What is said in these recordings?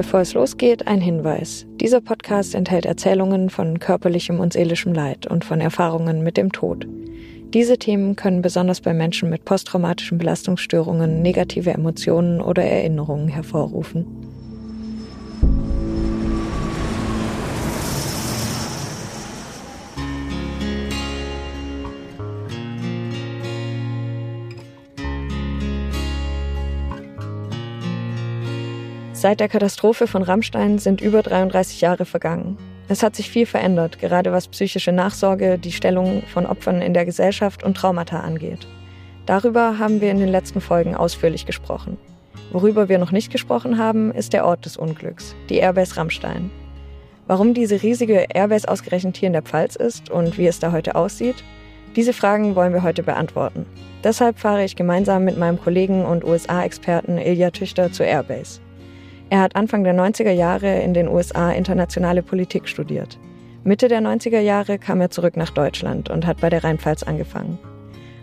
Bevor es losgeht, ein Hinweis. Dieser Podcast enthält Erzählungen von körperlichem und seelischem Leid und von Erfahrungen mit dem Tod. Diese Themen können besonders bei Menschen mit posttraumatischen Belastungsstörungen negative Emotionen oder Erinnerungen hervorrufen. Seit der Katastrophe von Rammstein sind über 33 Jahre vergangen. Es hat sich viel verändert, gerade was psychische Nachsorge, die Stellung von Opfern in der Gesellschaft und Traumata angeht. Darüber haben wir in den letzten Folgen ausführlich gesprochen. Worüber wir noch nicht gesprochen haben, ist der Ort des Unglücks, die Airbase Rammstein. Warum diese riesige Airbase ausgerechnet hier in der Pfalz ist und wie es da heute aussieht, diese Fragen wollen wir heute beantworten. Deshalb fahre ich gemeinsam mit meinem Kollegen und USA-Experten Ilja Tüchter zur Airbase. Er hat Anfang der 90er Jahre in den USA internationale Politik studiert. Mitte der 90er Jahre kam er zurück nach Deutschland und hat bei der Rheinpfalz angefangen.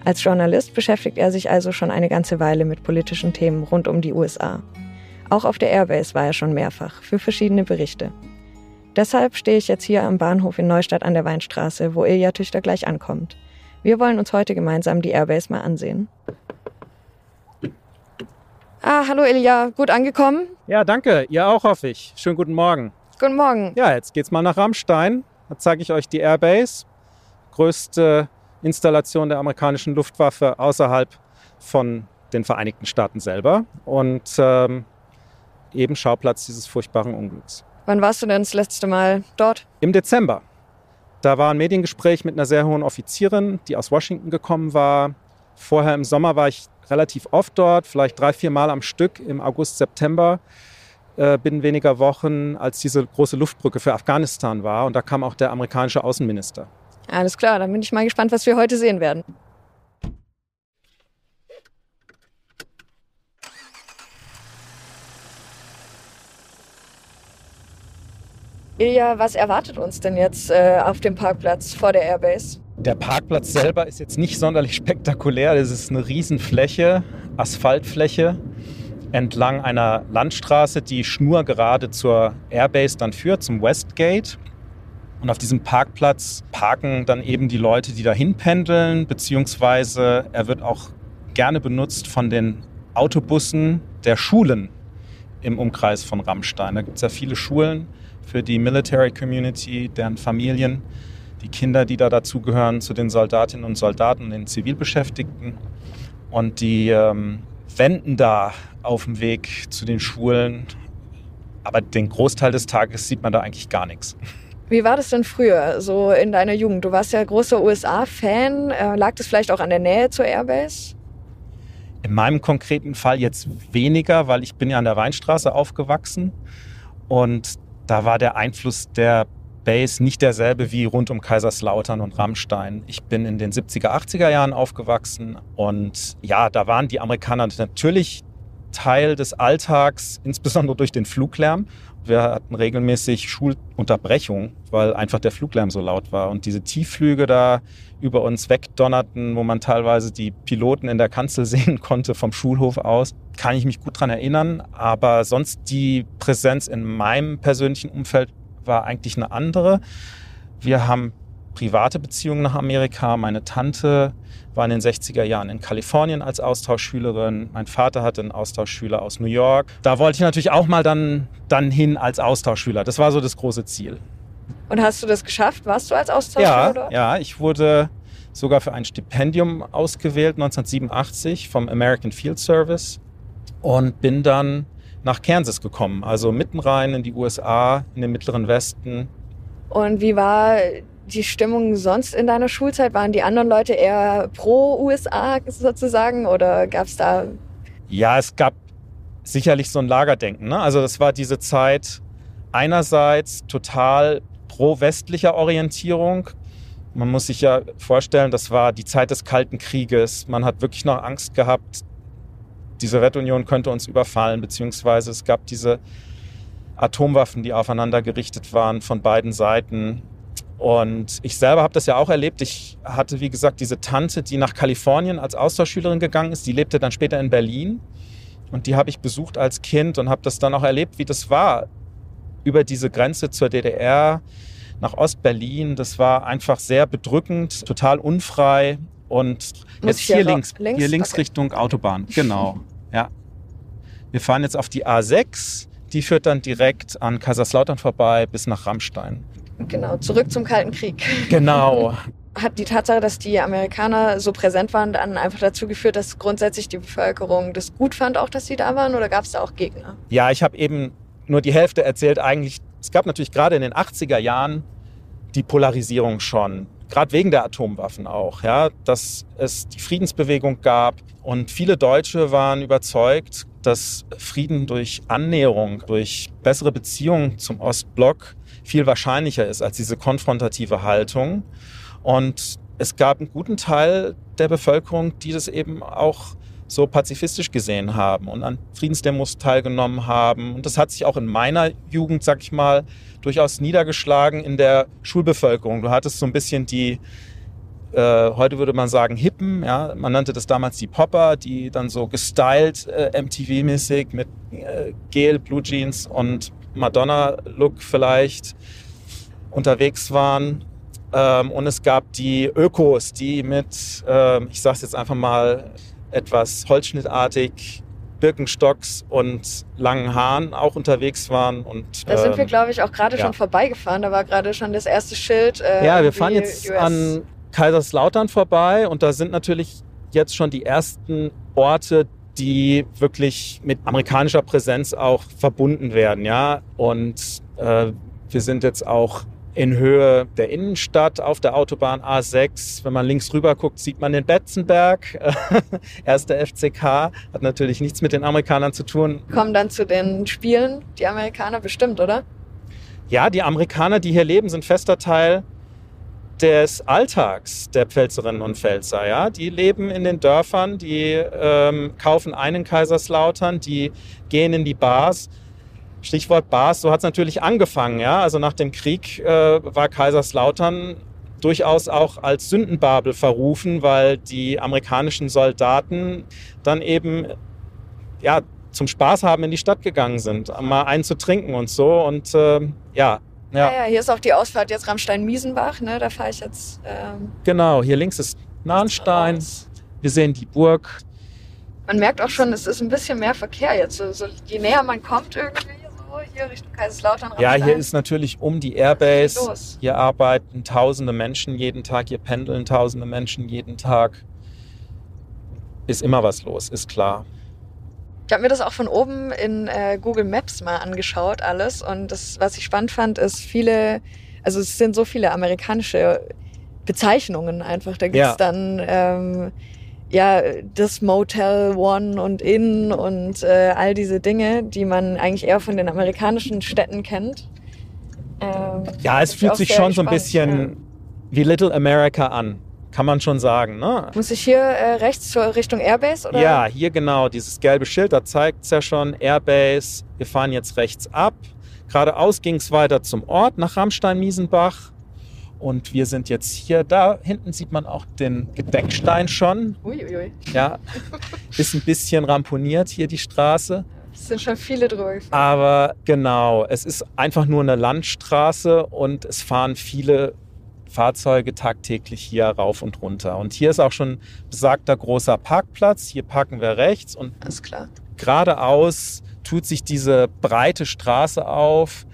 Als Journalist beschäftigt er sich also schon eine ganze Weile mit politischen Themen rund um die USA. Auch auf der Airbase war er schon mehrfach für verschiedene Berichte. Deshalb stehe ich jetzt hier am Bahnhof in Neustadt an der Weinstraße, wo Ilja Tüchter gleich ankommt. Wir wollen uns heute gemeinsam die Airbase mal ansehen. Ah, hallo Ilja, gut angekommen? Ja, danke. Ihr auch, hoffe ich. Schönen guten Morgen. Guten Morgen. Ja, jetzt geht's mal nach Rammstein. Da zeige ich euch die Airbase. Größte Installation der amerikanischen Luftwaffe außerhalb von den Vereinigten Staaten selber. Und ähm, eben Schauplatz dieses furchtbaren Unglücks. Wann warst du denn das letzte Mal dort? Im Dezember. Da war ein Mediengespräch mit einer sehr hohen Offizierin, die aus Washington gekommen war. Vorher im Sommer war ich relativ oft dort, vielleicht drei, vier Mal am Stück im August, September, äh, binnen weniger Wochen, als diese große Luftbrücke für Afghanistan war. Und da kam auch der amerikanische Außenminister. Alles klar, dann bin ich mal gespannt, was wir heute sehen werden. Ilja, was erwartet uns denn jetzt äh, auf dem Parkplatz vor der Airbase? Der Parkplatz selber ist jetzt nicht sonderlich spektakulär. Das ist eine Riesenfläche, Asphaltfläche entlang einer Landstraße, die schnurgerade zur Airbase dann führt, zum Westgate. Und auf diesem Parkplatz parken dann eben die Leute, die dahin pendeln, beziehungsweise er wird auch gerne benutzt von den Autobussen der Schulen im Umkreis von Rammstein. Da gibt es ja viele Schulen für die Military Community, deren Familien die Kinder, die da dazugehören, zu den Soldatinnen und Soldaten, den Zivilbeschäftigten. Und die ähm, wenden da auf dem Weg zu den Schulen. Aber den Großteil des Tages sieht man da eigentlich gar nichts. Wie war das denn früher, so in deiner Jugend? Du warst ja großer USA-Fan. Äh, lag das vielleicht auch an der Nähe zur Airbase? In meinem konkreten Fall jetzt weniger, weil ich bin ja an der Weinstraße aufgewachsen. Und da war der Einfluss der Base nicht derselbe wie rund um Kaiserslautern und Rammstein. Ich bin in den 70er, 80er Jahren aufgewachsen und ja, da waren die Amerikaner natürlich Teil des Alltags, insbesondere durch den Fluglärm. Wir hatten regelmäßig Schulunterbrechung, weil einfach der Fluglärm so laut war. Und diese Tiefflüge da über uns wegdonnerten, wo man teilweise die Piloten in der Kanzel sehen konnte vom Schulhof aus, kann ich mich gut dran erinnern. Aber sonst die Präsenz in meinem persönlichen Umfeld war eigentlich eine andere. Wir haben private Beziehungen nach Amerika. Meine Tante war in den 60er Jahren in Kalifornien als Austauschschülerin. Mein Vater hatte einen Austauschschüler aus New York. Da wollte ich natürlich auch mal dann, dann hin als Austauschschüler. Das war so das große Ziel. Und hast du das geschafft? Warst du als Austauschschüler? Ja, ja, ich wurde sogar für ein Stipendium ausgewählt 1987 vom American Field Service und bin dann nach Kansas gekommen, also mitten rein in die USA, in den mittleren Westen. Und wie war die Stimmung sonst in deiner Schulzeit? Waren die anderen Leute eher pro USA sozusagen oder gab es da? Ja, es gab sicherlich so ein Lagerdenken. Ne? Also das war diese Zeit einerseits total pro westlicher Orientierung. Man muss sich ja vorstellen, das war die Zeit des Kalten Krieges. Man hat wirklich noch Angst gehabt, die Sowjetunion könnte uns überfallen, beziehungsweise es gab diese Atomwaffen, die aufeinander gerichtet waren von beiden Seiten. Und ich selber habe das ja auch erlebt. Ich hatte, wie gesagt, diese Tante, die nach Kalifornien als Austauschschülerin gegangen ist. Die lebte dann später in Berlin. Und die habe ich besucht als Kind und habe das dann auch erlebt, wie das war über diese Grenze zur DDR nach Ostberlin. Das war einfach sehr bedrückend, total unfrei. Und jetzt hier, hier links, links, hier links okay. Richtung Autobahn. Genau. ja. Wir fahren jetzt auf die A6. Die führt dann direkt an Kaiserslautern vorbei bis nach Rammstein. Genau, zurück zum Kalten Krieg. Genau. Hat die Tatsache, dass die Amerikaner so präsent waren, dann einfach dazu geführt, dass grundsätzlich die Bevölkerung das gut fand, auch dass sie da waren? Oder gab es da auch Gegner? Ja, ich habe eben nur die Hälfte erzählt. Eigentlich, es gab natürlich gerade in den 80er Jahren die Polarisierung schon gerade wegen der Atomwaffen auch, ja, dass es die Friedensbewegung gab und viele Deutsche waren überzeugt, dass Frieden durch Annäherung, durch bessere Beziehungen zum Ostblock viel wahrscheinlicher ist als diese konfrontative Haltung. Und es gab einen guten Teil der Bevölkerung, die das eben auch so pazifistisch gesehen haben und an Friedensdemos teilgenommen haben. Und das hat sich auch in meiner Jugend, sag ich mal, durchaus niedergeschlagen in der Schulbevölkerung. Du hattest so ein bisschen die, äh, heute würde man sagen, Hippen, ja, man nannte das damals die Popper, die dann so gestylt äh, MTV-mäßig mit äh, Gel, Blue Jeans und Madonna-Look vielleicht unterwegs waren. Ähm, und es gab die Ökos, die mit, äh, ich sag's jetzt einfach mal etwas holzschnittartig Birkenstocks und langen Haaren auch unterwegs waren. Und, da sind wir, ähm, glaube ich, auch gerade ja. schon vorbeigefahren. Da war gerade schon das erste Schild. Äh, ja, wir fahren jetzt US. an Kaiserslautern vorbei und da sind natürlich jetzt schon die ersten Orte, die wirklich mit amerikanischer Präsenz auch verbunden werden, ja. Und äh, wir sind jetzt auch in Höhe der Innenstadt auf der Autobahn A6. Wenn man links rüber guckt, sieht man den Betzenberg. Erster FCK hat natürlich nichts mit den Amerikanern zu tun. Kommen dann zu den Spielen die Amerikaner bestimmt, oder? Ja, die Amerikaner, die hier leben, sind fester Teil des Alltags der Pfälzerinnen und Pfälzer. Ja? Die leben in den Dörfern, die ähm, kaufen einen Kaiserslautern, die gehen in die Bars. Stichwort Bars, so hat es natürlich angefangen. Ja? Also nach dem Krieg äh, war Kaiserslautern durchaus auch als Sündenbabel verrufen, weil die amerikanischen Soldaten dann eben ja, zum Spaß haben in die Stadt gegangen sind, mal einen zu trinken und so. Und äh, ja, ja. ja, hier ist auch die Ausfahrt jetzt Rammstein-Miesenbach, ne? Da fahre ich jetzt. Ähm, genau, hier links ist Nahnstein. Wir sehen die Burg. Man merkt auch schon, es ist ein bisschen mehr Verkehr jetzt. So, so je näher man kommt irgendwie, hier Richtung Kaiserslautern. Ja, hier ist natürlich um die Airbase. Hier arbeiten tausende Menschen jeden Tag, hier pendeln tausende Menschen jeden Tag. Ist immer was los, ist klar. Ich habe mir das auch von oben in äh, Google Maps mal angeschaut, alles. Und das, was ich spannend fand, ist viele, also es sind so viele amerikanische Bezeichnungen einfach. Da gibt's ja. dann ähm, ja, das Motel One und Inn und äh, all diese Dinge, die man eigentlich eher von den amerikanischen Städten kennt. Ähm, ja, es fühlt sich schon so ein bisschen ja. wie Little America an. Kann man schon sagen, ne? Muss ich hier äh, rechts zur Richtung Airbase? Oder? Ja, hier genau. Dieses gelbe Schild, da zeigt es ja schon Airbase. Wir fahren jetzt rechts ab. Geradeaus ging es weiter zum Ort nach Rammstein-Miesenbach. Und wir sind jetzt hier, da hinten sieht man auch den Gedeckstein schon. Uiuiui. Ui. Ja, ist ein bisschen ramponiert hier die Straße. Es sind schon viele drüber gefahren. Aber genau, es ist einfach nur eine Landstraße und es fahren viele Fahrzeuge tagtäglich hier rauf und runter. Und hier ist auch schon besagter großer Parkplatz. Hier parken wir rechts und Alles klar. geradeaus tut sich diese breite Straße auf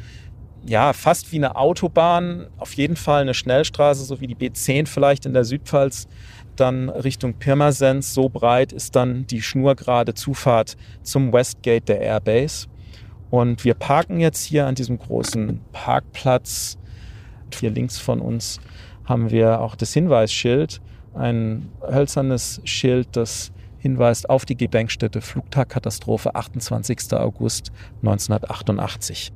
ja, fast wie eine Autobahn, auf jeden Fall eine Schnellstraße, so wie die B10 vielleicht in der Südpfalz, dann Richtung Pirmasens. So breit ist dann die schnurgerade Zufahrt zum Westgate der Airbase. Und wir parken jetzt hier an diesem großen Parkplatz. Hier links von uns haben wir auch das Hinweisschild, ein hölzernes Schild, das hinweist auf die Gedenkstätte Flugtagkatastrophe 28. August 1988.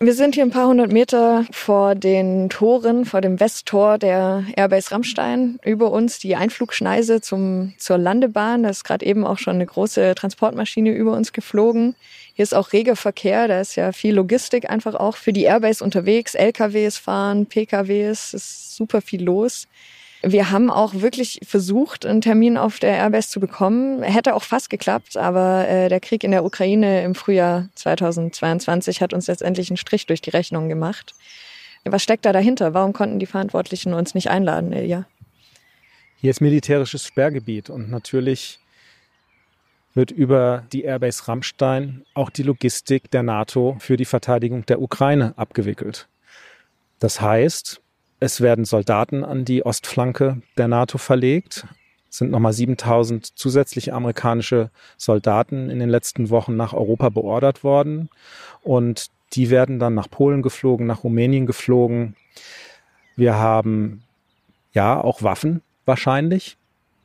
Wir sind hier ein paar hundert Meter vor den Toren, vor dem Westtor der Airbase Rammstein. Über uns die Einflugschneise zum, zur Landebahn. Da ist gerade eben auch schon eine große Transportmaschine über uns geflogen. Hier ist auch reger Verkehr. Da ist ja viel Logistik einfach auch für die Airbase unterwegs. LKWs fahren, PKWs. Es ist super viel los. Wir haben auch wirklich versucht, einen Termin auf der Airbase zu bekommen. Hätte auch fast geklappt, aber äh, der Krieg in der Ukraine im Frühjahr 2022 hat uns letztendlich einen Strich durch die Rechnung gemacht. Was steckt da dahinter? Warum konnten die Verantwortlichen uns nicht einladen, Ilja? Hier ist militärisches Sperrgebiet und natürlich wird über die Airbase Rammstein auch die Logistik der NATO für die Verteidigung der Ukraine abgewickelt. Das heißt, es werden Soldaten an die Ostflanke der NATO verlegt. Es sind nochmal 7000 zusätzliche amerikanische Soldaten in den letzten Wochen nach Europa beordert worden. Und die werden dann nach Polen geflogen, nach Rumänien geflogen. Wir haben ja auch Waffen wahrscheinlich,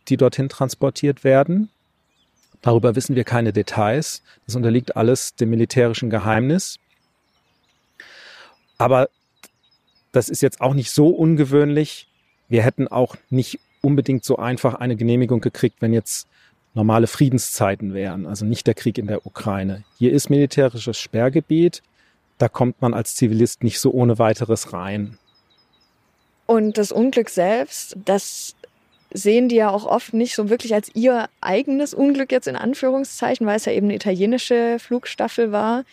die dorthin transportiert werden. Darüber wissen wir keine Details. Das unterliegt alles dem militärischen Geheimnis. Aber das ist jetzt auch nicht so ungewöhnlich. Wir hätten auch nicht unbedingt so einfach eine Genehmigung gekriegt, wenn jetzt normale Friedenszeiten wären, also nicht der Krieg in der Ukraine. Hier ist militärisches Sperrgebiet, da kommt man als Zivilist nicht so ohne weiteres rein. Und das Unglück selbst, das sehen die ja auch oft nicht so wirklich als ihr eigenes Unglück jetzt in Anführungszeichen, weil es ja eben eine italienische Flugstaffel war.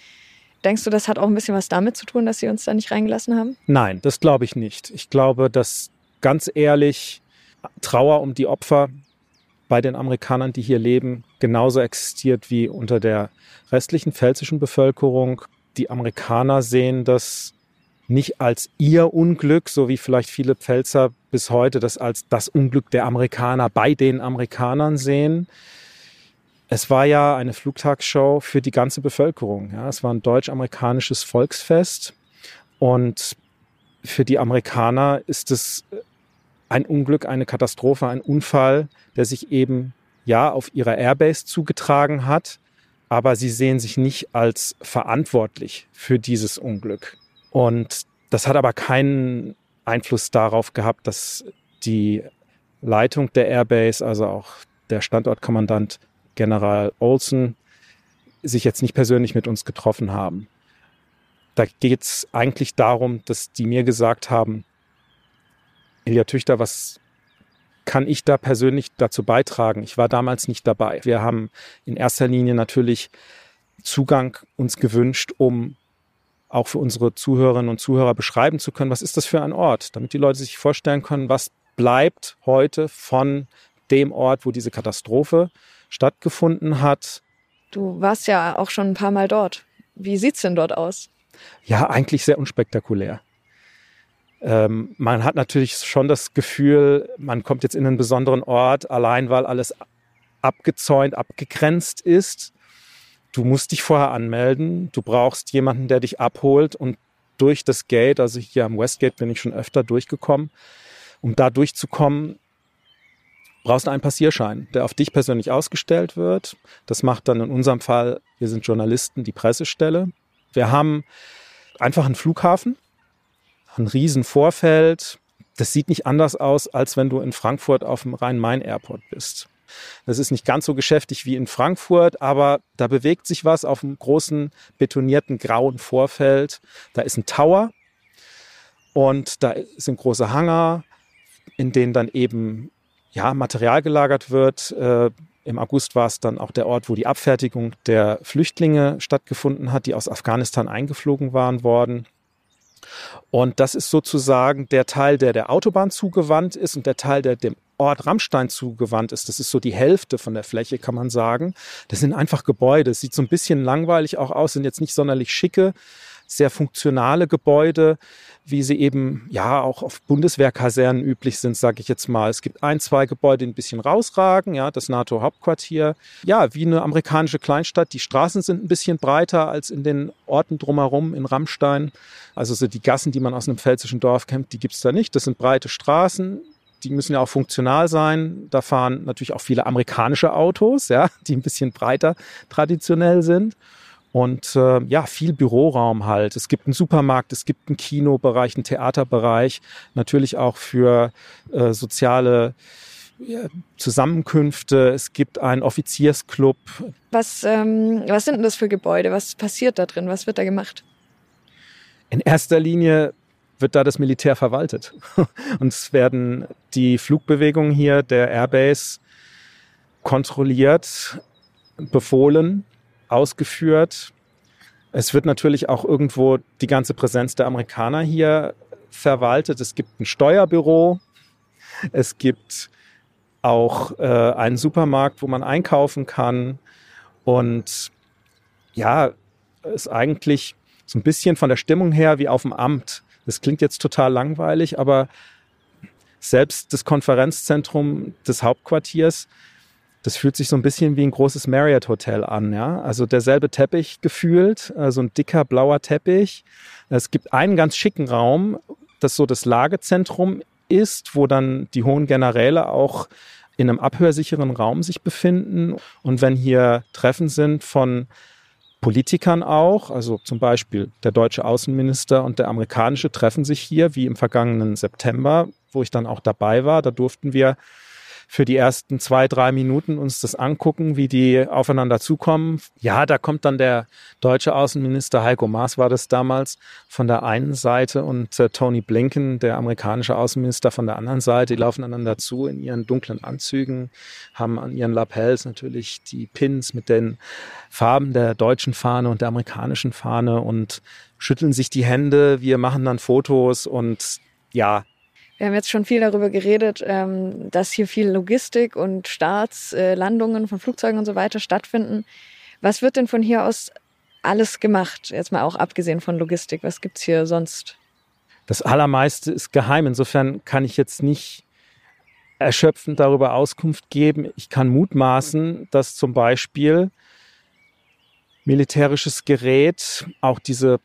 Denkst du, das hat auch ein bisschen was damit zu tun, dass sie uns da nicht reingelassen haben? Nein, das glaube ich nicht. Ich glaube, dass ganz ehrlich Trauer um die Opfer bei den Amerikanern, die hier leben, genauso existiert wie unter der restlichen pfälzischen Bevölkerung. Die Amerikaner sehen das nicht als ihr Unglück, so wie vielleicht viele Pfälzer bis heute das als das Unglück der Amerikaner bei den Amerikanern sehen, es war ja eine Flugtagshow für die ganze Bevölkerung. Ja. Es war ein deutsch-amerikanisches Volksfest und für die Amerikaner ist es ein Unglück, eine Katastrophe, ein Unfall, der sich eben ja auf ihrer Airbase zugetragen hat, aber sie sehen sich nicht als verantwortlich für dieses Unglück. Und das hat aber keinen Einfluss darauf gehabt, dass die Leitung der Airbase, also auch der Standortkommandant General Olson sich jetzt nicht persönlich mit uns getroffen haben. Da geht es eigentlich darum, dass die mir gesagt haben, Ilja Tüchter, was kann ich da persönlich dazu beitragen? Ich war damals nicht dabei. Wir haben in erster Linie natürlich Zugang uns gewünscht, um auch für unsere Zuhörerinnen und Zuhörer beschreiben zu können, was ist das für ein Ort, damit die Leute sich vorstellen können, was bleibt heute von dem Ort, wo diese Katastrophe stattgefunden hat. Du warst ja auch schon ein paar Mal dort. Wie sieht's denn dort aus? Ja, eigentlich sehr unspektakulär. Ähm, man hat natürlich schon das Gefühl, man kommt jetzt in einen besonderen Ort, allein weil alles abgezäunt, abgegrenzt ist. Du musst dich vorher anmelden. Du brauchst jemanden, der dich abholt und durch das Gate, also hier am Westgate bin ich schon öfter durchgekommen, um da durchzukommen, brauchst du einen Passierschein, der auf dich persönlich ausgestellt wird. Das macht dann in unserem Fall, wir sind Journalisten, die Pressestelle. Wir haben einfach einen Flughafen, ein riesen Vorfeld. Das sieht nicht anders aus, als wenn du in Frankfurt auf dem Rhein-Main-Airport bist. Das ist nicht ganz so geschäftig wie in Frankfurt, aber da bewegt sich was auf einem großen betonierten grauen Vorfeld. Da ist ein Tower und da sind große Hangar, in denen dann eben ja, Material gelagert wird. Äh, Im August war es dann auch der Ort, wo die Abfertigung der Flüchtlinge stattgefunden hat, die aus Afghanistan eingeflogen waren worden. Und das ist sozusagen der Teil, der der Autobahn zugewandt ist und der Teil, der dem Ort Rammstein zugewandt ist. Das ist so die Hälfte von der Fläche, kann man sagen. Das sind einfach Gebäude. Es sieht so ein bisschen langweilig auch aus, sind jetzt nicht sonderlich schicke sehr funktionale Gebäude, wie sie eben ja auch auf Bundeswehrkasernen üblich sind, sage ich jetzt mal. Es gibt ein, zwei Gebäude, die ein bisschen rausragen, ja, das NATO-Hauptquartier. Ja, wie eine amerikanische Kleinstadt. Die Straßen sind ein bisschen breiter als in den Orten drumherum in Rammstein. Also so die Gassen, die man aus einem pfälzischen Dorf kennt, die gibt's da nicht. Das sind breite Straßen, die müssen ja auch funktional sein. Da fahren natürlich auch viele amerikanische Autos, ja, die ein bisschen breiter traditionell sind. Und äh, ja, viel Büroraum halt. Es gibt einen Supermarkt, es gibt einen Kinobereich, einen Theaterbereich, natürlich auch für äh, soziale ja, Zusammenkünfte. Es gibt einen Offiziersclub. Was, ähm, was sind denn das für Gebäude? Was passiert da drin? Was wird da gemacht? In erster Linie wird da das Militär verwaltet. Und es werden die Flugbewegungen hier der Airbase kontrolliert, befohlen ausgeführt. Es wird natürlich auch irgendwo die ganze Präsenz der Amerikaner hier verwaltet. Es gibt ein Steuerbüro. Es gibt auch äh, einen Supermarkt, wo man einkaufen kann. Und ja, ist eigentlich so ein bisschen von der Stimmung her wie auf dem Amt. Das klingt jetzt total langweilig, aber selbst das Konferenzzentrum des Hauptquartiers das fühlt sich so ein bisschen wie ein großes Marriott Hotel an, ja. Also derselbe Teppich gefühlt, so ein dicker blauer Teppich. Es gibt einen ganz schicken Raum, das so das Lagezentrum ist, wo dann die hohen Generäle auch in einem abhörsicheren Raum sich befinden. Und wenn hier Treffen sind von Politikern auch, also zum Beispiel der deutsche Außenminister und der amerikanische treffen sich hier, wie im vergangenen September, wo ich dann auch dabei war. Da durften wir für die ersten zwei, drei Minuten uns das angucken, wie die aufeinander zukommen. Ja, da kommt dann der deutsche Außenminister Heiko Maas war das damals von der einen Seite und äh, Tony Blinken, der amerikanische Außenminister von der anderen Seite. Die laufen einander zu in ihren dunklen Anzügen, haben an ihren Lapels natürlich die Pins mit den Farben der deutschen Fahne und der amerikanischen Fahne und schütteln sich die Hände. Wir machen dann Fotos und ja, wir haben jetzt schon viel darüber geredet, ähm, dass hier viel Logistik und Startslandungen von Flugzeugen und so weiter stattfinden. Was wird denn von hier aus alles gemacht? Jetzt mal auch abgesehen von Logistik. Was gibt's hier sonst? Das Allermeiste ist geheim. Insofern kann ich jetzt nicht erschöpfend darüber Auskunft geben. Ich kann mutmaßen, dass zum Beispiel militärisches Gerät, auch diese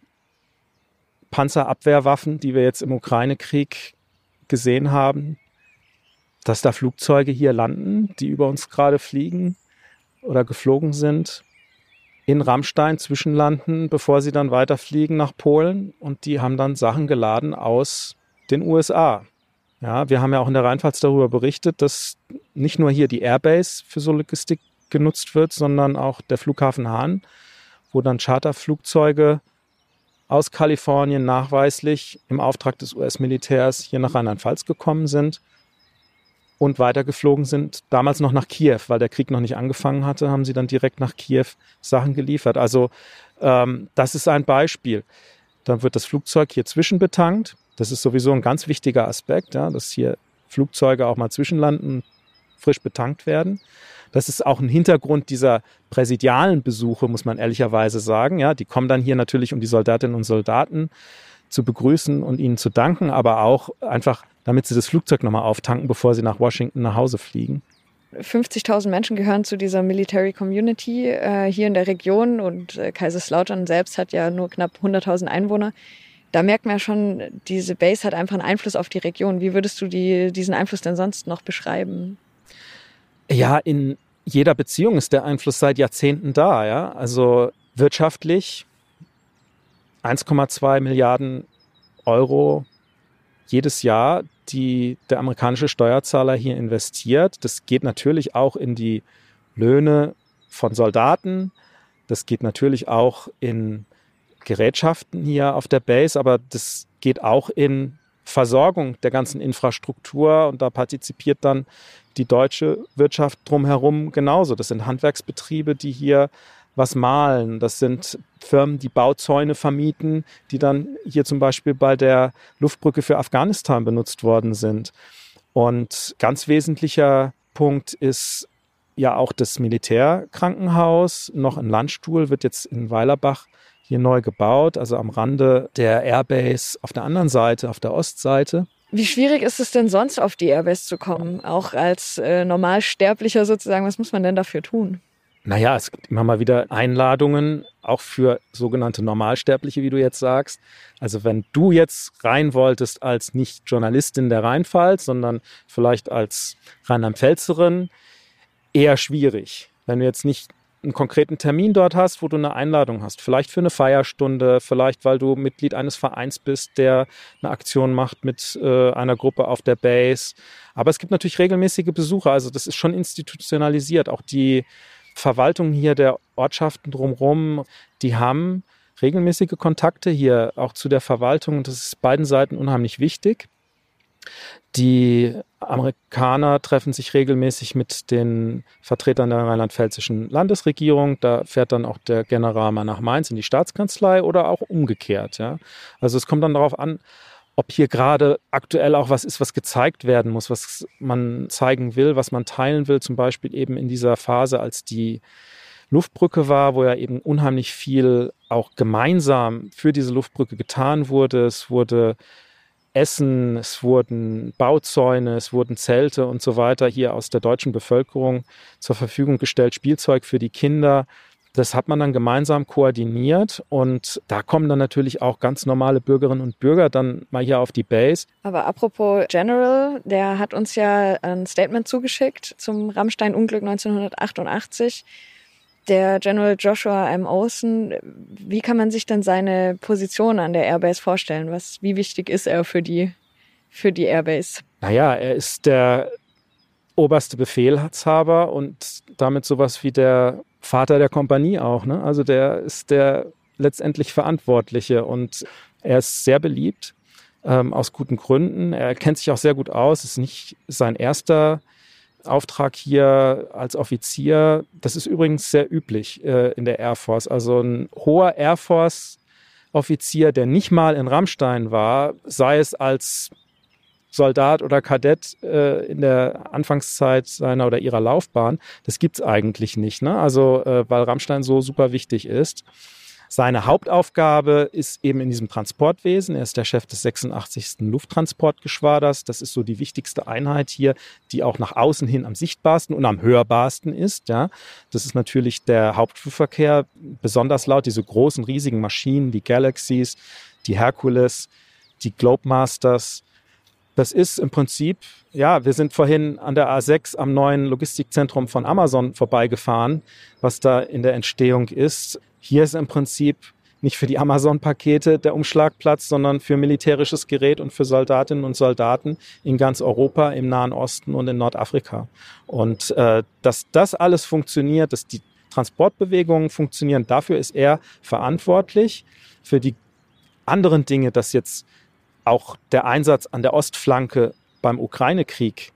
Panzerabwehrwaffen, die wir jetzt im Ukraine-Krieg gesehen haben, dass da Flugzeuge hier landen, die über uns gerade fliegen oder geflogen sind, in Rammstein zwischenlanden, bevor sie dann weiterfliegen nach Polen. Und die haben dann Sachen geladen aus den USA. Ja, wir haben ja auch in der Rheinpfalz darüber berichtet, dass nicht nur hier die Airbase für so Logistik genutzt wird, sondern auch der Flughafen Hahn, wo dann Charterflugzeuge aus Kalifornien nachweislich im Auftrag des US-Militärs hier nach Rheinland-Pfalz gekommen sind und weitergeflogen sind, damals noch nach Kiew, weil der Krieg noch nicht angefangen hatte, haben sie dann direkt nach Kiew Sachen geliefert. Also ähm, das ist ein Beispiel. Dann wird das Flugzeug hier zwischenbetankt. Das ist sowieso ein ganz wichtiger Aspekt, ja, dass hier Flugzeuge auch mal zwischenlanden, frisch betankt werden. Das ist auch ein Hintergrund dieser präsidialen Besuche, muss man ehrlicherweise sagen. Ja, die kommen dann hier natürlich, um die Soldatinnen und Soldaten zu begrüßen und ihnen zu danken, aber auch einfach, damit sie das Flugzeug nochmal auftanken, bevor sie nach Washington nach Hause fliegen. 50.000 Menschen gehören zu dieser Military Community äh, hier in der Region und äh, Kaiserslautern selbst hat ja nur knapp 100.000 Einwohner. Da merkt man ja schon, diese Base hat einfach einen Einfluss auf die Region. Wie würdest du die, diesen Einfluss denn sonst noch beschreiben? Ja, in jeder Beziehung ist der Einfluss seit Jahrzehnten da. Ja? Also wirtschaftlich 1,2 Milliarden Euro jedes Jahr, die der amerikanische Steuerzahler hier investiert. Das geht natürlich auch in die Löhne von Soldaten. Das geht natürlich auch in Gerätschaften hier auf der Base, aber das geht auch in Versorgung der ganzen Infrastruktur und da partizipiert dann die deutsche Wirtschaft drumherum genauso. Das sind Handwerksbetriebe, die hier was malen. Das sind Firmen, die Bauzäune vermieten, die dann hier zum Beispiel bei der Luftbrücke für Afghanistan benutzt worden sind. Und ganz wesentlicher Punkt ist ja auch das Militärkrankenhaus. Noch ein Landstuhl wird jetzt in Weilerbach hier neu gebaut, also am Rande der Airbase auf der anderen Seite, auf der Ostseite. Wie schwierig ist es denn sonst, auf die Airbase zu kommen? Auch als äh, Normalsterblicher sozusagen, was muss man denn dafür tun? Naja, es gibt immer mal wieder Einladungen, auch für sogenannte Normalsterbliche, wie du jetzt sagst. Also wenn du jetzt rein wolltest als nicht Journalistin der Rheinpfalz, sondern vielleicht als Rheinland-Pfälzerin, eher schwierig. Wenn du jetzt nicht einen konkreten Termin dort hast, wo du eine Einladung hast. Vielleicht für eine Feierstunde, vielleicht weil du Mitglied eines Vereins bist, der eine Aktion macht mit äh, einer Gruppe auf der Base. Aber es gibt natürlich regelmäßige Besucher, also das ist schon institutionalisiert. Auch die Verwaltung hier der Ortschaften drumherum, die haben regelmäßige Kontakte hier auch zu der Verwaltung. Das ist beiden Seiten unheimlich wichtig. Die Amerikaner treffen sich regelmäßig mit den Vertretern der rheinland-pfälzischen Landesregierung. Da fährt dann auch der General mal nach Mainz in die Staatskanzlei oder auch umgekehrt. Ja. Also es kommt dann darauf an, ob hier gerade aktuell auch was ist, was gezeigt werden muss, was man zeigen will, was man teilen will. Zum Beispiel eben in dieser Phase, als die Luftbrücke war, wo ja eben unheimlich viel auch gemeinsam für diese Luftbrücke getan wurde. Es wurde Essen, es wurden Bauzäune, es wurden Zelte und so weiter hier aus der deutschen Bevölkerung zur Verfügung gestellt, Spielzeug für die Kinder. Das hat man dann gemeinsam koordiniert und da kommen dann natürlich auch ganz normale Bürgerinnen und Bürger dann mal hier auf die Base. Aber apropos General, der hat uns ja ein Statement zugeschickt zum Rammstein-Unglück 1988 der General Joshua M. Olsen, wie kann man sich dann seine Position an der Airbase vorstellen? Was, wie wichtig ist er für die, für die Airbase? Naja, er ist der oberste Befehlshaber und damit sowas wie der Vater der Kompanie auch. Ne? Also der ist der letztendlich Verantwortliche und er ist sehr beliebt ähm, aus guten Gründen. Er kennt sich auch sehr gut aus. Ist nicht sein erster Auftrag hier als Offizier, das ist übrigens sehr üblich äh, in der Air Force. Also ein hoher Air Force Offizier, der nicht mal in Rammstein war, sei es als Soldat oder Kadett äh, in der Anfangszeit seiner oder ihrer Laufbahn, das gibt's eigentlich nicht. Ne? Also äh, weil Rammstein so super wichtig ist. Seine Hauptaufgabe ist eben in diesem Transportwesen. Er ist der Chef des 86. Lufttransportgeschwaders. Das ist so die wichtigste Einheit hier, die auch nach außen hin am sichtbarsten und am hörbarsten ist. Ja, das ist natürlich der Hauptflugverkehr, besonders laut diese großen, riesigen Maschinen, die Galaxies, die Hercules, die Globemasters. Das ist im Prinzip, ja, wir sind vorhin an der A6 am neuen Logistikzentrum von Amazon vorbeigefahren, was da in der Entstehung ist. Hier ist im Prinzip nicht für die Amazon-Pakete der Umschlagplatz, sondern für militärisches Gerät und für Soldatinnen und Soldaten in ganz Europa, im Nahen Osten und in Nordafrika. Und äh, dass das alles funktioniert, dass die Transportbewegungen funktionieren, dafür ist er verantwortlich. Für die anderen Dinge, dass jetzt auch der Einsatz an der Ostflanke beim Ukraine-Krieg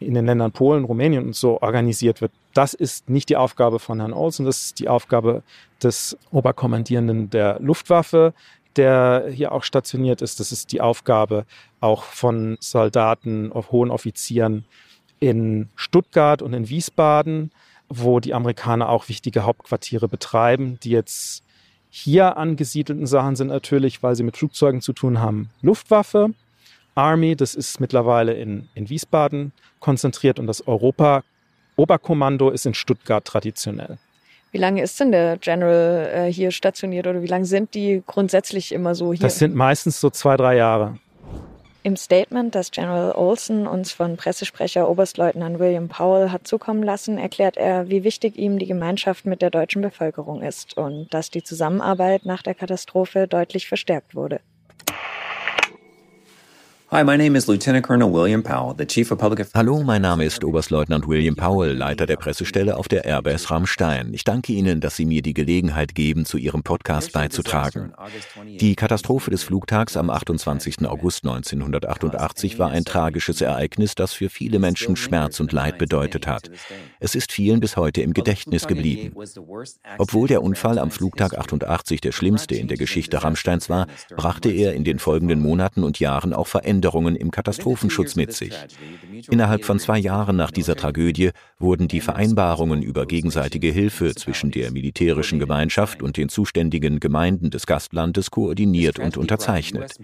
in den Ländern Polen, Rumänien und so organisiert wird, das ist nicht die Aufgabe von Herrn Olsen, das ist die Aufgabe des Oberkommandierenden der Luftwaffe, der hier auch stationiert ist. Das ist die Aufgabe auch von Soldaten, hohen Offizieren in Stuttgart und in Wiesbaden, wo die Amerikaner auch wichtige Hauptquartiere betreiben, die jetzt hier angesiedelten Sachen sind natürlich, weil sie mit Flugzeugen zu tun haben, Luftwaffe, Army, das ist mittlerweile in, in Wiesbaden konzentriert und das Europa Oberkommando ist in Stuttgart traditionell. Wie lange ist denn der General äh, hier stationiert oder wie lange sind die grundsätzlich immer so hier? Das sind meistens so zwei, drei Jahre. Im Statement, das General Olson uns von Pressesprecher Oberstleutnant William Powell hat zukommen lassen, erklärt er, wie wichtig ihm die Gemeinschaft mit der deutschen Bevölkerung ist und dass die Zusammenarbeit nach der Katastrophe deutlich verstärkt wurde. Hi, my name is Lieutenant Colonel William Powell, the Chief of Public Hallo, mein Name ist Oberstleutnant William Powell, Leiter der Pressestelle auf der Airbase Rammstein. Ich danke Ihnen, dass Sie mir die Gelegenheit geben, zu Ihrem Podcast beizutragen. Die Katastrophe des Flugtags am 28. August 1988 war ein tragisches Ereignis, das für viele Menschen Schmerz und Leid bedeutet hat. Es ist vielen bis heute im Gedächtnis geblieben. Obwohl der Unfall am Flugtag 88 der schlimmste in der Geschichte Rammsteins war, brachte er in den folgenden Monaten und Jahren auch Veränderungen Veränderungen im Katastrophenschutz mit sich. Innerhalb von zwei Jahren nach dieser Tragödie wurden die Vereinbarungen über gegenseitige Hilfe zwischen der militärischen Gemeinschaft und den zuständigen Gemeinden des Gastlandes koordiniert und unterzeichnet.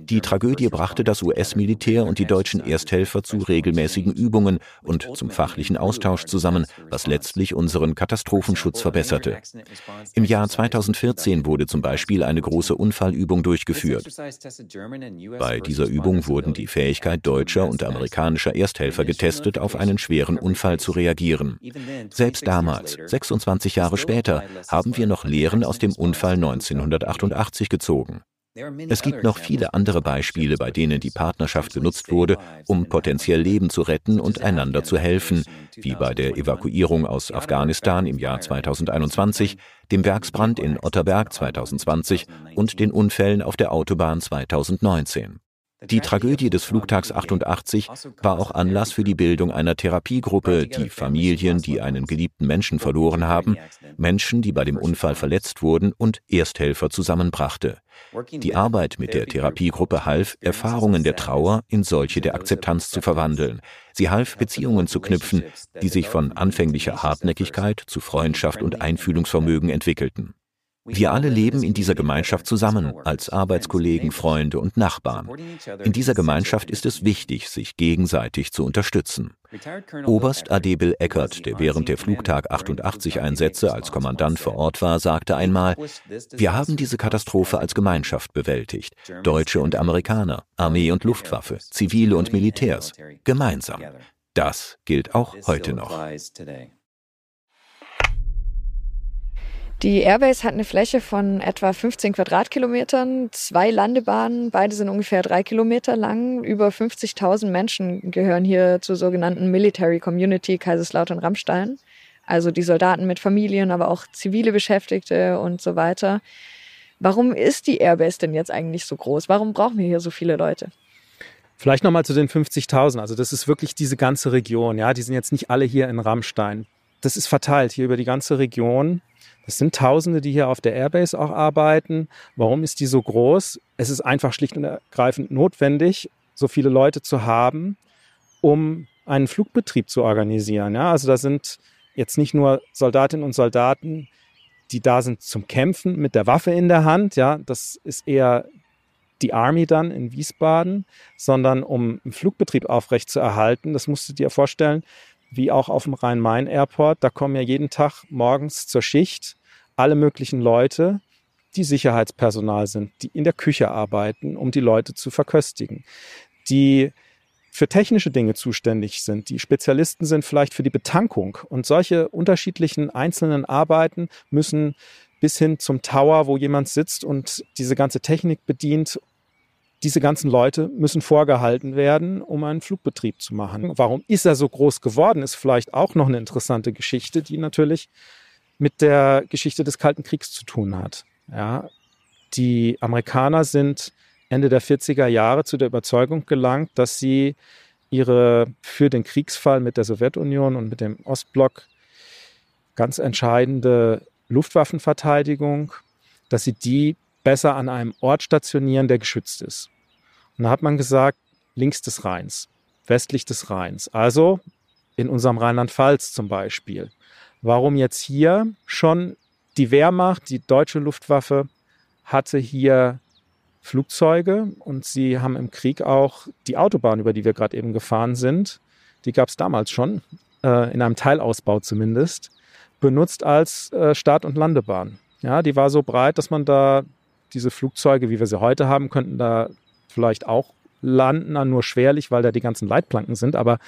Die Tragödie brachte das US-Militär und die deutschen Ersthelfer zu regelmäßigen Übungen und zum fachlichen Austausch zusammen, was letztlich unseren Katastrophenschutz verbesserte. Im Jahr 2014 wurde zum Beispiel eine große Unfallübung durchgeführt. Bei dieser Übung Übung wurden die Fähigkeit deutscher und amerikanischer Ersthelfer getestet, auf einen schweren Unfall zu reagieren. Selbst damals, 26 Jahre später, haben wir noch Lehren aus dem Unfall 1988 gezogen. Es gibt noch viele andere Beispiele, bei denen die Partnerschaft genutzt wurde, um potenziell Leben zu retten und einander zu helfen, wie bei der Evakuierung aus Afghanistan im Jahr 2021, dem Werksbrand in Otterberg 2020 und den Unfällen auf der Autobahn 2019. Die Tragödie des Flugtags 88 war auch Anlass für die Bildung einer Therapiegruppe, die Familien, die einen geliebten Menschen verloren haben, Menschen, die bei dem Unfall verletzt wurden und Ersthelfer zusammenbrachte. Die Arbeit mit der Therapiegruppe half, Erfahrungen der Trauer in solche der Akzeptanz zu verwandeln. Sie half, Beziehungen zu knüpfen, die sich von anfänglicher Hartnäckigkeit zu Freundschaft und Einfühlungsvermögen entwickelten. Wir alle leben in dieser Gemeinschaft zusammen, als Arbeitskollegen, Freunde und Nachbarn. In dieser Gemeinschaft ist es wichtig, sich gegenseitig zu unterstützen. Oberst Adebel Eckert, der während der Flugtag 88 Einsätze als Kommandant vor Ort war, sagte einmal, wir haben diese Katastrophe als Gemeinschaft bewältigt. Deutsche und Amerikaner, Armee und Luftwaffe, Zivile und Militärs, gemeinsam. Das gilt auch heute noch. Die Airbase hat eine Fläche von etwa 15 Quadratkilometern, zwei Landebahnen, beide sind ungefähr drei Kilometer lang. Über 50.000 Menschen gehören hier zur sogenannten Military Community Kaiserslautern-Rammstein. Also die Soldaten mit Familien, aber auch zivile Beschäftigte und so weiter. Warum ist die Airbase denn jetzt eigentlich so groß? Warum brauchen wir hier so viele Leute? Vielleicht nochmal zu den 50.000. Also das ist wirklich diese ganze Region. Ja, die sind jetzt nicht alle hier in Rammstein. Das ist verteilt hier über die ganze Region. Es sind Tausende, die hier auf der Airbase auch arbeiten. Warum ist die so groß? Es ist einfach schlicht und ergreifend notwendig, so viele Leute zu haben, um einen Flugbetrieb zu organisieren. Ja, also da sind jetzt nicht nur Soldatinnen und Soldaten, die da sind zum Kämpfen mit der Waffe in der Hand. Ja, das ist eher die Army dann in Wiesbaden, sondern um einen Flugbetrieb aufrechtzuerhalten. Das musst du dir vorstellen, wie auch auf dem Rhein-Main-Airport. Da kommen ja jeden Tag morgens zur Schicht alle möglichen Leute, die Sicherheitspersonal sind, die in der Küche arbeiten, um die Leute zu verköstigen, die für technische Dinge zuständig sind, die Spezialisten sind vielleicht für die Betankung. Und solche unterschiedlichen einzelnen Arbeiten müssen bis hin zum Tower, wo jemand sitzt und diese ganze Technik bedient, diese ganzen Leute müssen vorgehalten werden, um einen Flugbetrieb zu machen. Warum ist er so groß geworden, ist vielleicht auch noch eine interessante Geschichte, die natürlich mit der Geschichte des Kalten Kriegs zu tun hat. Ja, die Amerikaner sind Ende der 40er Jahre zu der Überzeugung gelangt, dass sie ihre für den Kriegsfall mit der Sowjetunion und mit dem Ostblock ganz entscheidende Luftwaffenverteidigung, dass sie die besser an einem Ort stationieren, der geschützt ist. Und da hat man gesagt, links des Rheins, westlich des Rheins, also in unserem Rheinland-Pfalz zum Beispiel. Warum jetzt hier schon die Wehrmacht, die deutsche Luftwaffe hatte hier Flugzeuge und sie haben im Krieg auch die Autobahn, über die wir gerade eben gefahren sind, die gab es damals schon, äh, in einem Teilausbau zumindest, benutzt als äh, Start- und Landebahn. Ja, die war so breit, dass man da diese Flugzeuge, wie wir sie heute haben, könnten da vielleicht auch landen, nur schwerlich, weil da die ganzen Leitplanken sind. Aber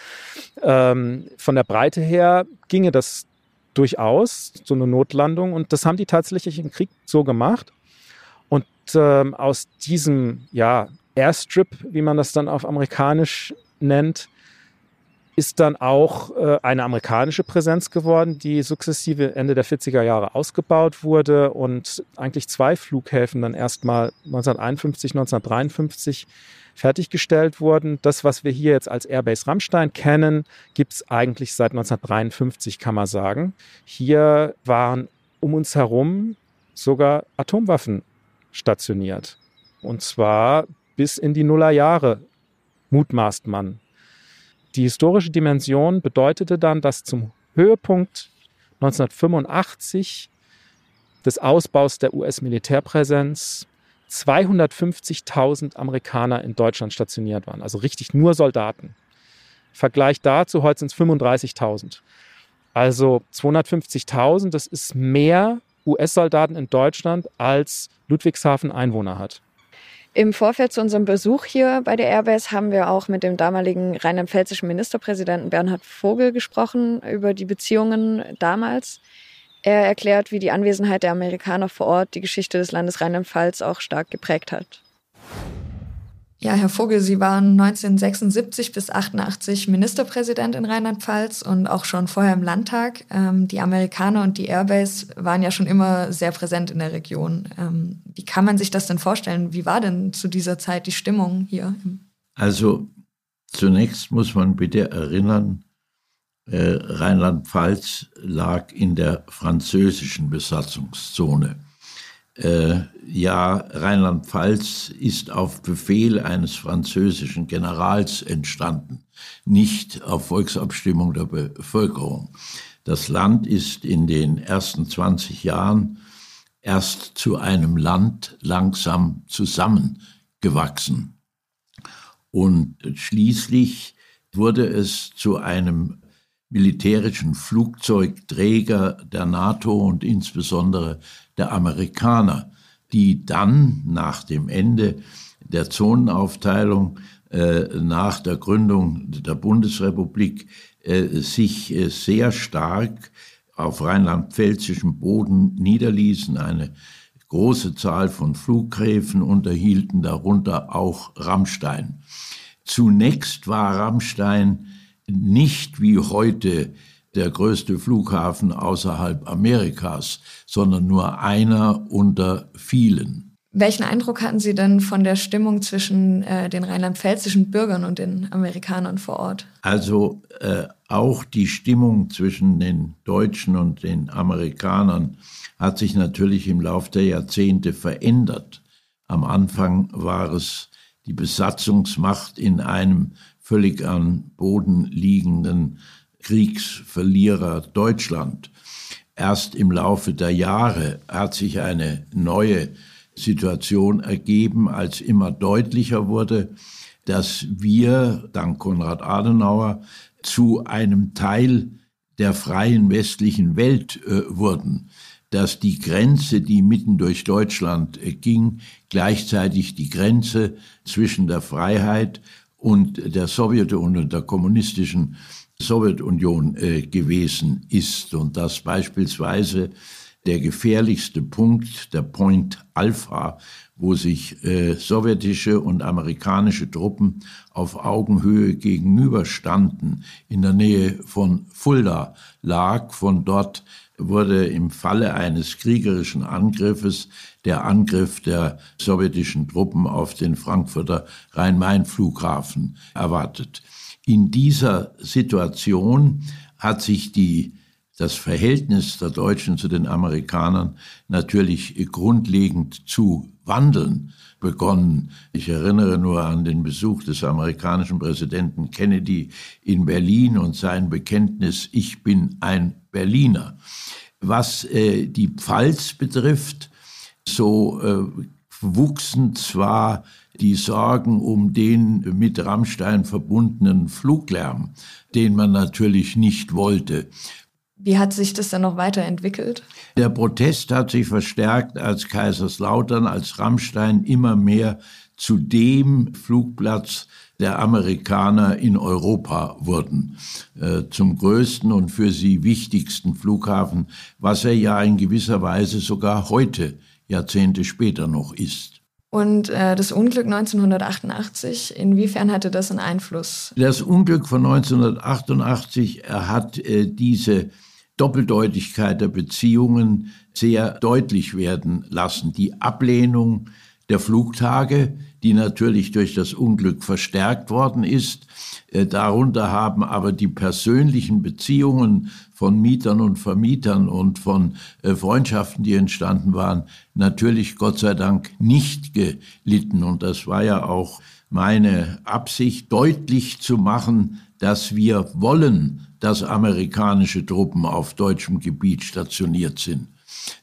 ähm, von der Breite her ginge das durchaus, so eine Notlandung. Und das haben die tatsächlich im Krieg so gemacht. Und ähm, aus diesem ja, Airstrip, wie man das dann auf amerikanisch nennt, ist dann auch äh, eine amerikanische Präsenz geworden, die sukzessive Ende der 40er Jahre ausgebaut wurde und eigentlich zwei Flughäfen dann erstmal 1951, 1953 fertiggestellt wurden. Das, was wir hier jetzt als Airbase Rammstein kennen, gibt es eigentlich seit 1953, kann man sagen. Hier waren um uns herum sogar Atomwaffen stationiert. Und zwar bis in die Nullerjahre, mutmaßt man. Die historische Dimension bedeutete dann, dass zum Höhepunkt 1985 des Ausbaus der US-Militärpräsenz 250.000 Amerikaner in Deutschland stationiert waren, also richtig nur Soldaten. Vergleich dazu, heute sind es 35.000. Also 250.000, das ist mehr US-Soldaten in Deutschland, als Ludwigshafen Einwohner hat. Im Vorfeld zu unserem Besuch hier bei der Airbase haben wir auch mit dem damaligen rheinland-pfälzischen Ministerpräsidenten Bernhard Vogel gesprochen über die Beziehungen damals. Er erklärt, wie die Anwesenheit der Amerikaner vor Ort die Geschichte des Landes Rheinland-Pfalz auch stark geprägt hat. Ja, Herr Vogel, Sie waren 1976 bis 88 Ministerpräsident in Rheinland-Pfalz und auch schon vorher im Landtag. Ähm, die Amerikaner und die Airbase waren ja schon immer sehr präsent in der Region. Ähm, wie kann man sich das denn vorstellen? Wie war denn zu dieser Zeit die Stimmung hier? Also zunächst muss man bitte erinnern, äh, Rheinland-Pfalz lag in der französischen Besatzungszone. Äh, ja, Rheinland-Pfalz ist auf Befehl eines französischen Generals entstanden, nicht auf Volksabstimmung der Bevölkerung. Das Land ist in den ersten 20 Jahren erst zu einem Land langsam zusammengewachsen. Und schließlich wurde es zu einem militärischen Flugzeugträger der NATO und insbesondere der Amerikaner, die dann nach dem Ende der Zonenaufteilung, äh, nach der Gründung der Bundesrepublik, äh, sich äh, sehr stark auf rheinland-pfälzischem Boden niederließen, eine große Zahl von Flughäfen unterhielten, darunter auch Rammstein. Zunächst war Rammstein nicht wie heute der größte Flughafen außerhalb Amerikas, sondern nur einer unter vielen. Welchen Eindruck hatten Sie denn von der Stimmung zwischen äh, den rheinland-pfälzischen Bürgern und den Amerikanern vor Ort? Also äh, auch die Stimmung zwischen den Deutschen und den Amerikanern hat sich natürlich im Laufe der Jahrzehnte verändert. Am Anfang war es die Besatzungsmacht in einem völlig am Boden liegenden Kriegsverlierer Deutschland. Erst im Laufe der Jahre hat sich eine neue Situation ergeben, als immer deutlicher wurde, dass wir, dank Konrad Adenauer, zu einem Teil der freien westlichen Welt äh, wurden, dass die Grenze, die mitten durch Deutschland äh, ging, gleichzeitig die Grenze zwischen der Freiheit und der Sowjetunion der kommunistischen Sowjetunion äh, gewesen ist und dass beispielsweise der gefährlichste Punkt, der Point Alpha, wo sich äh, sowjetische und amerikanische Truppen auf Augenhöhe gegenüberstanden, in der Nähe von Fulda lag. Von dort wurde im Falle eines kriegerischen Angriffes der Angriff der sowjetischen Truppen auf den Frankfurter Rhein-Main-Flughafen erwartet. In dieser Situation hat sich die, das Verhältnis der Deutschen zu den Amerikanern natürlich grundlegend zu wandeln begonnen. Ich erinnere nur an den Besuch des amerikanischen Präsidenten Kennedy in Berlin und sein Bekenntnis, ich bin ein Berliner. Was äh, die Pfalz betrifft, so äh, wuchsen zwar die Sorgen um den mit Rammstein verbundenen Fluglärm, den man natürlich nicht wollte. Wie hat sich das dann noch weiterentwickelt? Der Protest hat sich verstärkt, als Kaiserslautern, als Rammstein immer mehr zu dem Flugplatz der Amerikaner in Europa wurden, äh, zum größten und für sie wichtigsten Flughafen, was er ja in gewisser Weise sogar heute, Jahrzehnte später noch ist. Und äh, das Unglück 1988, inwiefern hatte das einen Einfluss? Das Unglück von 1988 hat äh, diese Doppeldeutigkeit der Beziehungen sehr deutlich werden lassen. Die Ablehnung der Flugtage, die natürlich durch das Unglück verstärkt worden ist. Äh, darunter haben aber die persönlichen Beziehungen von Mietern und Vermietern und von äh, Freundschaften, die entstanden waren, natürlich Gott sei Dank nicht gelitten. Und das war ja auch meine Absicht, deutlich zu machen, dass wir wollen, dass amerikanische Truppen auf deutschem Gebiet stationiert sind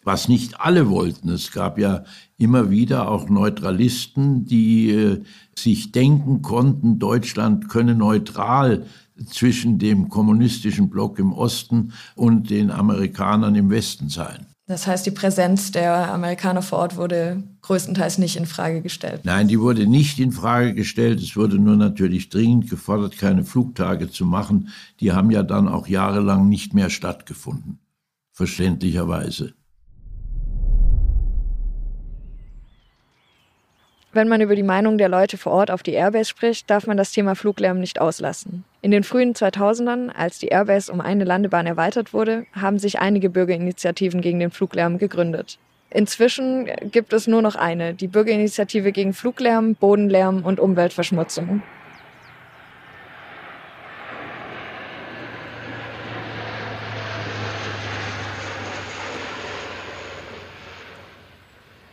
was nicht alle wollten. Es gab ja immer wieder auch Neutralisten, die äh, sich denken konnten, Deutschland könne neutral zwischen dem kommunistischen Block im Osten und den Amerikanern im Westen sein. Das heißt, die Präsenz der Amerikaner vor Ort wurde größtenteils nicht in Frage gestellt. Nein, die wurde nicht in Frage gestellt. Es wurde nur natürlich dringend gefordert, keine Flugtage zu machen. Die haben ja dann auch jahrelang nicht mehr stattgefunden. Verständlicherweise. Wenn man über die Meinung der Leute vor Ort auf die Airbase spricht, darf man das Thema Fluglärm nicht auslassen. In den frühen 2000ern, als die Airbase um eine Landebahn erweitert wurde, haben sich einige Bürgerinitiativen gegen den Fluglärm gegründet. Inzwischen gibt es nur noch eine, die Bürgerinitiative gegen Fluglärm, Bodenlärm und Umweltverschmutzung.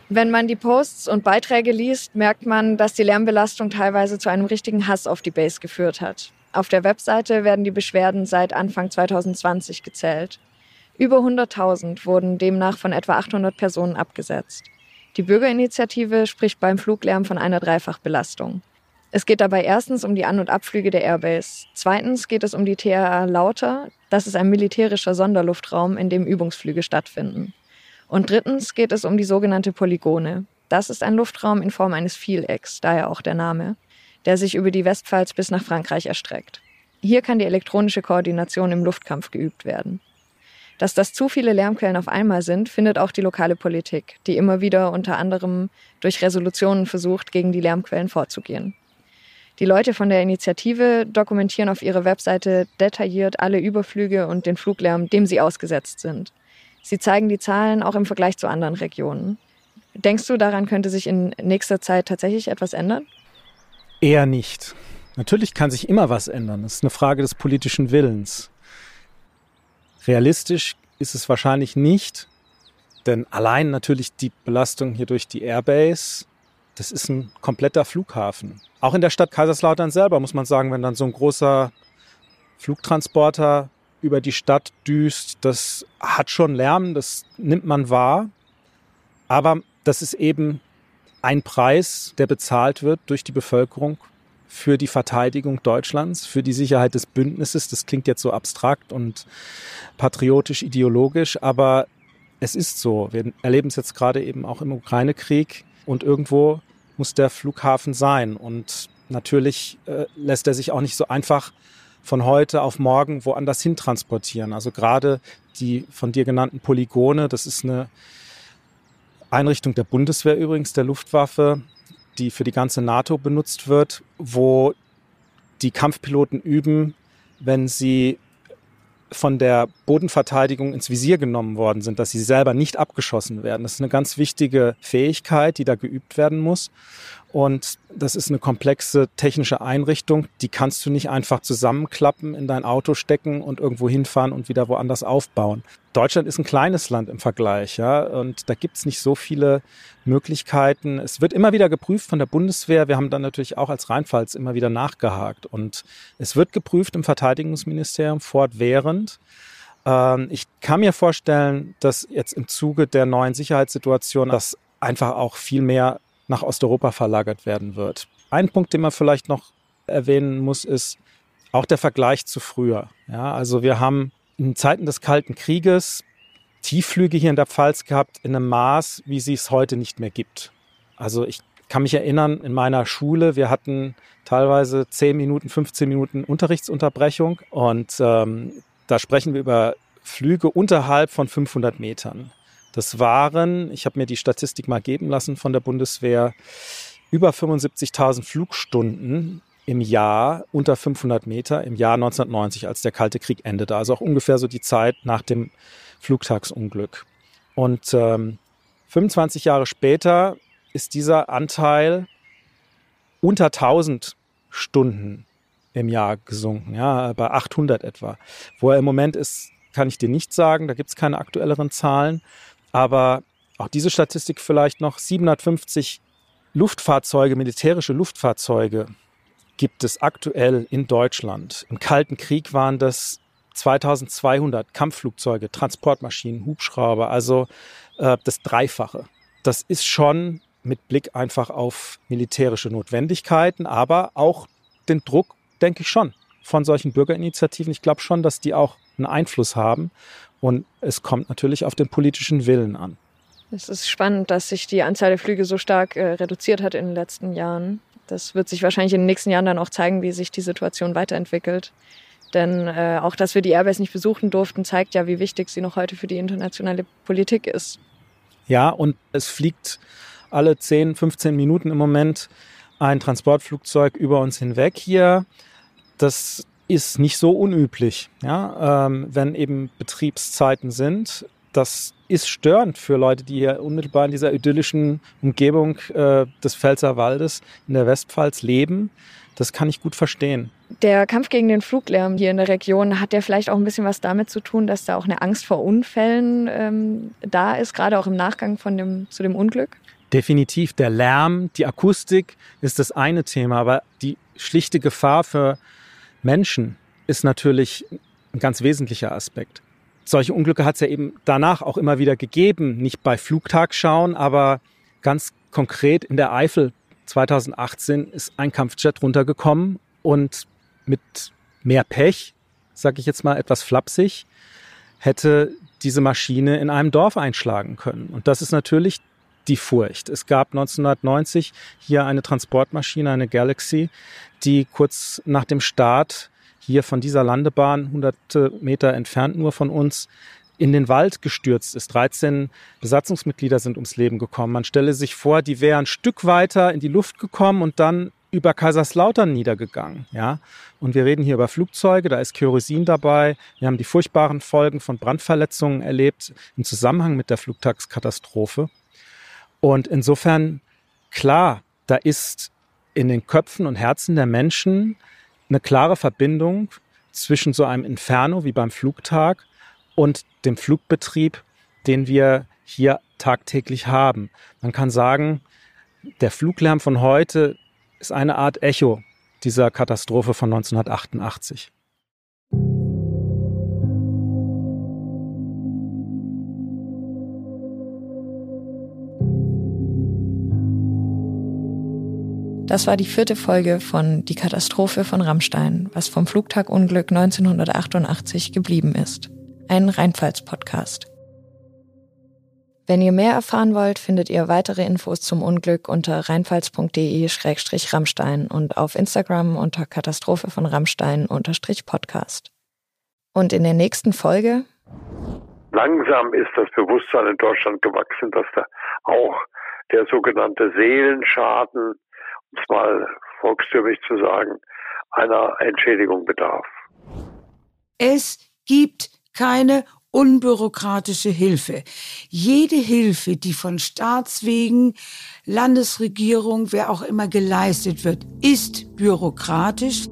Wenn man die Posts und Beiträge liest, merkt man, dass die Lärmbelastung teilweise zu einem richtigen Hass auf die Base geführt hat. Auf der Webseite werden die Beschwerden seit Anfang 2020 gezählt. Über 100.000 wurden demnach von etwa 800 Personen abgesetzt. Die Bürgerinitiative spricht beim Fluglärm von einer Dreifachbelastung. Es geht dabei erstens um die An- und Abflüge der Airbase. Zweitens geht es um die TRA Lauter. Das ist ein militärischer Sonderluftraum, in dem Übungsflüge stattfinden. Und drittens geht es um die sogenannte Polygone. Das ist ein Luftraum in Form eines Vielecks, daher auch der Name, der sich über die Westpfalz bis nach Frankreich erstreckt. Hier kann die elektronische Koordination im Luftkampf geübt werden. Dass das zu viele Lärmquellen auf einmal sind, findet auch die lokale Politik, die immer wieder unter anderem durch Resolutionen versucht, gegen die Lärmquellen vorzugehen. Die Leute von der Initiative dokumentieren auf ihrer Webseite detailliert alle Überflüge und den Fluglärm, dem sie ausgesetzt sind. Sie zeigen die Zahlen auch im Vergleich zu anderen Regionen. Denkst du, daran könnte sich in nächster Zeit tatsächlich etwas ändern? Eher nicht. Natürlich kann sich immer was ändern. Es ist eine Frage des politischen Willens. Realistisch ist es wahrscheinlich nicht, denn allein natürlich die Belastung hier durch die Airbase, das ist ein kompletter Flughafen. Auch in der Stadt Kaiserslautern selber muss man sagen, wenn dann so ein großer Flugtransporter über die Stadt düst, das hat schon Lärm, das nimmt man wahr. Aber das ist eben ein Preis, der bezahlt wird durch die Bevölkerung für die Verteidigung Deutschlands, für die Sicherheit des Bündnisses. Das klingt jetzt so abstrakt und patriotisch ideologisch, aber es ist so. Wir erleben es jetzt gerade eben auch im Ukraine-Krieg und irgendwo muss der Flughafen sein. Und natürlich äh, lässt er sich auch nicht so einfach von heute auf morgen woanders hin transportieren. Also gerade die von dir genannten Polygone, das ist eine Einrichtung der Bundeswehr übrigens, der Luftwaffe, die für die ganze NATO benutzt wird, wo die Kampfpiloten üben, wenn sie von der Bodenverteidigung ins Visier genommen worden sind, dass sie selber nicht abgeschossen werden. Das ist eine ganz wichtige Fähigkeit, die da geübt werden muss. Und das ist eine komplexe technische Einrichtung, die kannst du nicht einfach zusammenklappen, in dein Auto stecken und irgendwo hinfahren und wieder woanders aufbauen. Deutschland ist ein kleines Land im Vergleich, ja, und da gibt's nicht so viele Möglichkeiten. Es wird immer wieder geprüft von der Bundeswehr. Wir haben dann natürlich auch als Rheinpfalz immer wieder nachgehakt. Und es wird geprüft im Verteidigungsministerium fortwährend. Ähm, ich kann mir vorstellen, dass jetzt im Zuge der neuen Sicherheitssituation das einfach auch viel mehr nach Osteuropa verlagert werden wird. Ein Punkt, den man vielleicht noch erwähnen muss, ist auch der Vergleich zu früher. Ja, also wir haben in Zeiten des Kalten Krieges Tiefflüge hier in der Pfalz gehabt in einem Maß, wie sie es heute nicht mehr gibt. Also ich kann mich erinnern, in meiner Schule, wir hatten teilweise 10 Minuten, 15 Minuten Unterrichtsunterbrechung und ähm, da sprechen wir über Flüge unterhalb von 500 Metern. Das waren, ich habe mir die Statistik mal geben lassen von der Bundeswehr, über 75.000 Flugstunden im Jahr unter 500 Meter im Jahr 1990, als der Kalte Krieg endete. Also auch ungefähr so die Zeit nach dem Flugtagsunglück. Und ähm, 25 Jahre später ist dieser Anteil unter 1000 Stunden im Jahr gesunken, ja, bei 800 etwa. Wo er im Moment ist, kann ich dir nicht sagen, da gibt es keine aktuelleren Zahlen. Aber auch diese Statistik vielleicht noch, 750 Luftfahrzeuge, militärische Luftfahrzeuge gibt es aktuell in Deutschland. Im Kalten Krieg waren das 2200 Kampfflugzeuge, Transportmaschinen, Hubschrauber, also äh, das Dreifache. Das ist schon mit Blick einfach auf militärische Notwendigkeiten, aber auch den Druck, denke ich schon, von solchen Bürgerinitiativen. Ich glaube schon, dass die auch einen Einfluss haben Und es kommt natürlich auf den politischen Willen an. Es ist spannend, dass sich die Anzahl der Flüge so stark äh, reduziert hat in den letzten Jahren. Das wird sich wahrscheinlich in den nächsten Jahren dann auch zeigen, wie sich die Situation weiterentwickelt. Denn äh, auch, dass wir die Airbase nicht besuchen durften, zeigt ja, wie wichtig sie noch heute für die internationale Politik ist. Ja, und es fliegt alle 10, 15 Minuten im Moment ein Transportflugzeug über uns hinweg hier. Das ist nicht so unüblich, ja, ähm, wenn eben Betriebszeiten sind. Das ist störend für Leute, die hier unmittelbar in dieser idyllischen Umgebung äh, des Pfälzerwaldes in der Westpfalz leben. Das kann ich gut verstehen. Der Kampf gegen den Fluglärm hier in der Region hat ja vielleicht auch ein bisschen was damit zu tun, dass da auch eine Angst vor Unfällen ähm, da ist, gerade auch im Nachgang von dem, zu dem Unglück? Definitiv. Der Lärm, die Akustik ist das eine Thema, aber die schlichte Gefahr für Menschen ist natürlich ein ganz wesentlicher Aspekt. Solche Unglücke hat es ja eben danach auch immer wieder gegeben, nicht bei Flugtagschauen, aber ganz konkret in der Eifel 2018 ist ein Kampfjet runtergekommen und mit mehr Pech, sage ich jetzt mal etwas flapsig, hätte diese Maschine in einem Dorf einschlagen können. Und das ist natürlich die Furcht. Es gab 1990 hier eine Transportmaschine, eine Galaxy, die kurz nach dem Start hier von dieser Landebahn, hunderte Meter entfernt nur von uns, in den Wald gestürzt ist. 13 Besatzungsmitglieder sind ums Leben gekommen. Man stelle sich vor, die wären ein Stück weiter in die Luft gekommen und dann über Kaiserslautern niedergegangen. Ja? Und wir reden hier über Flugzeuge, da ist Kerosin dabei. Wir haben die furchtbaren Folgen von Brandverletzungen erlebt im Zusammenhang mit der Flugtagskatastrophe. Und insofern, klar, da ist in den Köpfen und Herzen der Menschen eine klare Verbindung zwischen so einem Inferno wie beim Flugtag und dem Flugbetrieb, den wir hier tagtäglich haben. Man kann sagen, der Fluglärm von heute ist eine Art Echo dieser Katastrophe von 1988. Das war die vierte Folge von Die Katastrophe von Rammstein, was vom Flugtagunglück 1988 geblieben ist. Ein Rheinpfalz-Podcast. Wenn ihr mehr erfahren wollt, findet ihr weitere Infos zum Unglück unter rheinpfalz.de-rammstein und auf Instagram unter Katastrophe von Rammstein-podcast. Und in der nächsten Folge? Langsam ist das Bewusstsein in Deutschland gewachsen, dass da auch der sogenannte Seelenschaden um es mal volkstümlich zu sagen, einer Entschädigung bedarf. Es gibt keine unbürokratische Hilfe. Jede Hilfe, die von Staatswegen, Landesregierung, wer auch immer geleistet wird, ist bürokratisch.